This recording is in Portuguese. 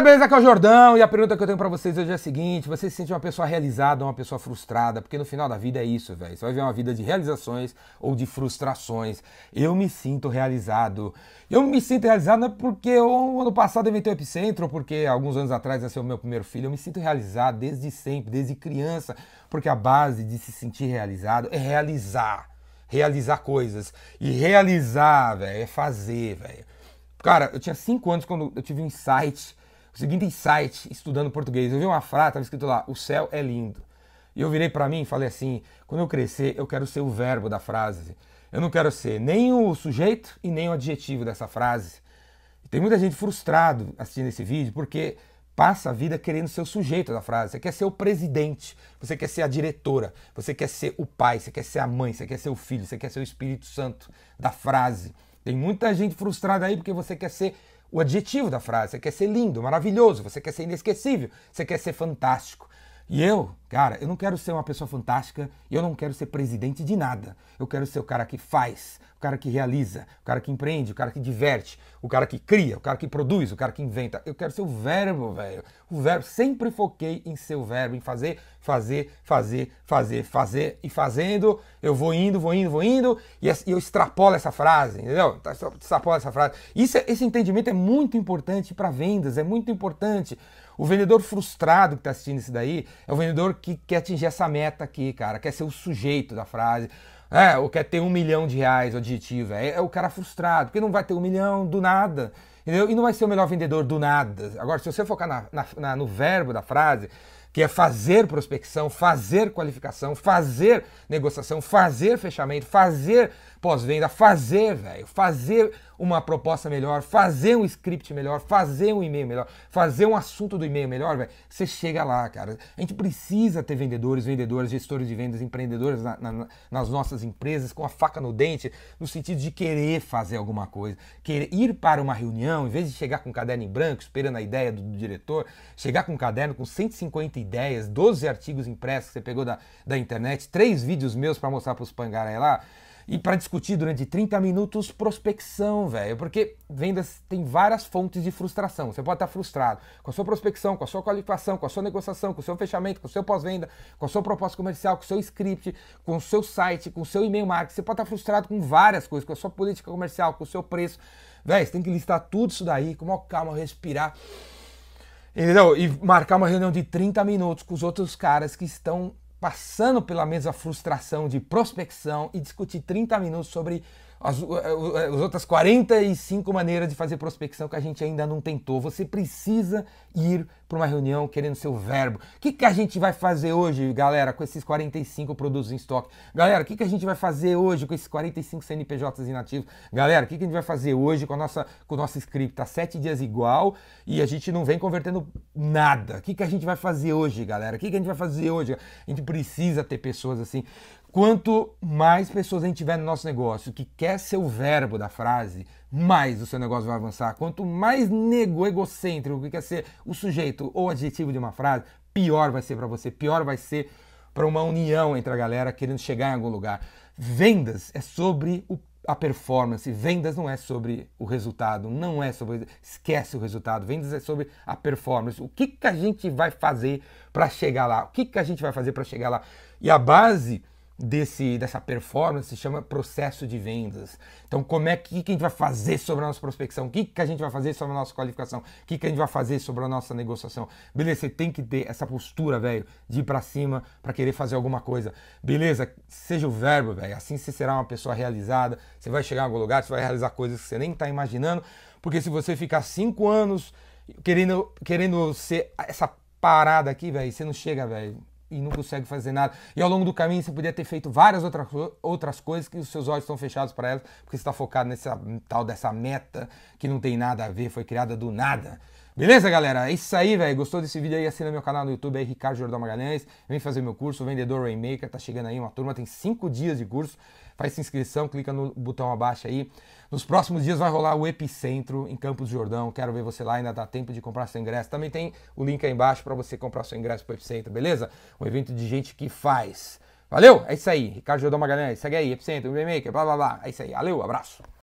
Galera, beleza? Aqui é o Jordão e a pergunta que eu tenho pra vocês hoje é a seguinte: você se sente uma pessoa realizada ou uma pessoa frustrada? Porque no final da vida é isso, velho. Você vai ver uma vida de realizações ou de frustrações. Eu me sinto realizado. Eu me sinto realizado não é porque eu, ano passado eu inventei o Epicentro, ou porque alguns anos atrás nasceu o meu primeiro filho. Eu me sinto realizado desde sempre, desde criança. Porque a base de se sentir realizado é realizar. Realizar coisas. E realizar, velho, é fazer, velho. Cara, eu tinha cinco anos quando eu tive um insight o seguinte insight estudando português. Eu vi uma frase, estava escrito lá: o céu é lindo. E eu virei para mim e falei assim: quando eu crescer, eu quero ser o verbo da frase. Eu não quero ser nem o sujeito e nem o adjetivo dessa frase. Tem muita gente frustrado assistindo esse vídeo porque passa a vida querendo ser o sujeito da frase. Você quer ser o presidente, você quer ser a diretora, você quer ser o pai, você quer ser a mãe, você quer ser o filho, você quer ser o Espírito Santo da frase. Tem muita gente frustrada aí porque você quer ser o adjetivo da frase. Você quer ser lindo, maravilhoso, você quer ser inesquecível, você quer ser fantástico. E eu, cara, eu não quero ser uma pessoa fantástica eu não quero ser presidente de nada. Eu quero ser o cara que faz, o cara que realiza, o cara que empreende, o cara que diverte, o cara que cria, o cara que produz, o cara que inventa. Eu quero ser o verbo, velho. O verbo, sempre foquei em ser o verbo, em fazer, fazer, fazer, fazer, fazer e fazendo. Eu vou indo, vou indo, vou indo e eu extrapolo essa frase, entendeu? Extrapolo essa frase. Isso, é, esse entendimento é muito importante para vendas, é muito importante. O vendedor frustrado que está assistindo isso daí é o vendedor que quer atingir essa meta aqui, cara, quer ser o sujeito da frase. É, ou quer ter um milhão de reais, o adjetivo. É, é o cara frustrado, porque não vai ter um milhão do nada. Entendeu? E não vai ser o melhor vendedor do nada. Agora, se você focar na, na, na, no verbo da frase, que é fazer prospecção, fazer qualificação, fazer negociação, fazer fechamento, fazer pós-venda, fazer, velho, fazer uma proposta melhor, fazer um script melhor, fazer um e-mail melhor, fazer um assunto do e-mail melhor, velho, você chega lá, cara. A gente precisa ter vendedores, vendedoras, gestores de vendas, empreendedores na, na, nas nossas empresas com a faca no dente, no sentido de querer fazer alguma coisa, querer ir para uma reunião, em vez de chegar com um caderno em branco, esperando a ideia do, do diretor, chegar com um caderno com 150 ideias, 12 artigos impressos que você pegou da, da internet, três vídeos meus para mostrar para os pangarai lá, e para discutir durante 30 minutos prospecção, velho. Porque vendas tem várias fontes de frustração. Você pode estar frustrado com a sua prospecção, com a sua qualificação, com a sua negociação, com o seu fechamento, com o seu pós-venda, com a sua proposta comercial, com o seu script, com o seu site, com o seu e-mail marketing. Você pode estar frustrado com várias coisas, com a sua política comercial, com o seu preço. Velho, você tem que listar tudo isso daí, com uma calma, respirar. Entendeu? E marcar uma reunião de 30 minutos com os outros caras que estão passando pela mesma frustração de prospecção e discutir 30 minutos sobre as, as, outras 45 maneiras de fazer prospecção que a gente ainda não tentou. Você precisa ir para uma reunião querendo seu verbo. O que, que a gente vai fazer hoje, galera, com esses 45 produtos em estoque? Galera, o que, que a gente vai fazer hoje com esses 45 CNPJs inativos? Galera, o que, que a gente vai fazer hoje com, a nossa, com o nosso script? Tá sete dias igual e a gente não vem convertendo nada. O que, que a gente vai fazer hoje, galera? O que, que a gente vai fazer hoje? A gente precisa ter pessoas assim Quanto mais pessoas a gente tiver no nosso negócio que quer ser o verbo da frase, mais o seu negócio vai avançar. Quanto mais nego egocêntrico que quer ser o sujeito ou adjetivo de uma frase, pior vai ser para você, pior vai ser para uma união entre a galera querendo chegar em algum lugar. Vendas é sobre o, a performance, vendas não é sobre o resultado, não é sobre. Esquece o resultado, vendas é sobre a performance. O que, que a gente vai fazer para chegar lá? O que, que a gente vai fazer para chegar lá? E a base desse, dessa performance se chama processo de vendas. Então, como é que, que a gente vai fazer sobre a nossa prospecção? O que, que a gente vai fazer sobre a nossa qualificação? O que, que a gente vai fazer sobre a nossa negociação? Beleza, você tem que ter essa postura, velho, de ir para cima para querer fazer alguma coisa. Beleza, seja o verbo, velho. Assim você será uma pessoa realizada. Você vai chegar em algum lugar, você vai realizar coisas que você nem está imaginando. Porque se você ficar cinco anos querendo, querendo ser essa parada aqui, velho, você não chega, velho e não consegue fazer nada. E ao longo do caminho você podia ter feito várias outras, outras coisas que os seus olhos estão fechados para elas, porque você está focado nessa tal dessa meta que não tem nada a ver, foi criada do nada. Beleza, galera? É isso aí, velho. Gostou desse vídeo aí? Assina meu canal no YouTube aí, Ricardo Jordão Magalhães. Vem fazer meu curso, Vendedor Rainmaker. Tá chegando aí uma turma, tem cinco dias de curso. Faz sua inscrição, clica no botão abaixo aí. Nos próximos dias vai rolar o Epicentro em Campos do Jordão. Quero ver você lá, ainda dá tempo de comprar seu ingresso. Também tem o link aí embaixo para você comprar seu ingresso pro Epicentro, beleza? Um evento de gente que faz. Valeu? É isso aí. Ricardo Jordão Magalhães. Segue aí, Epicentro, Rainmaker, blá blá blá. É isso aí. Valeu, abraço.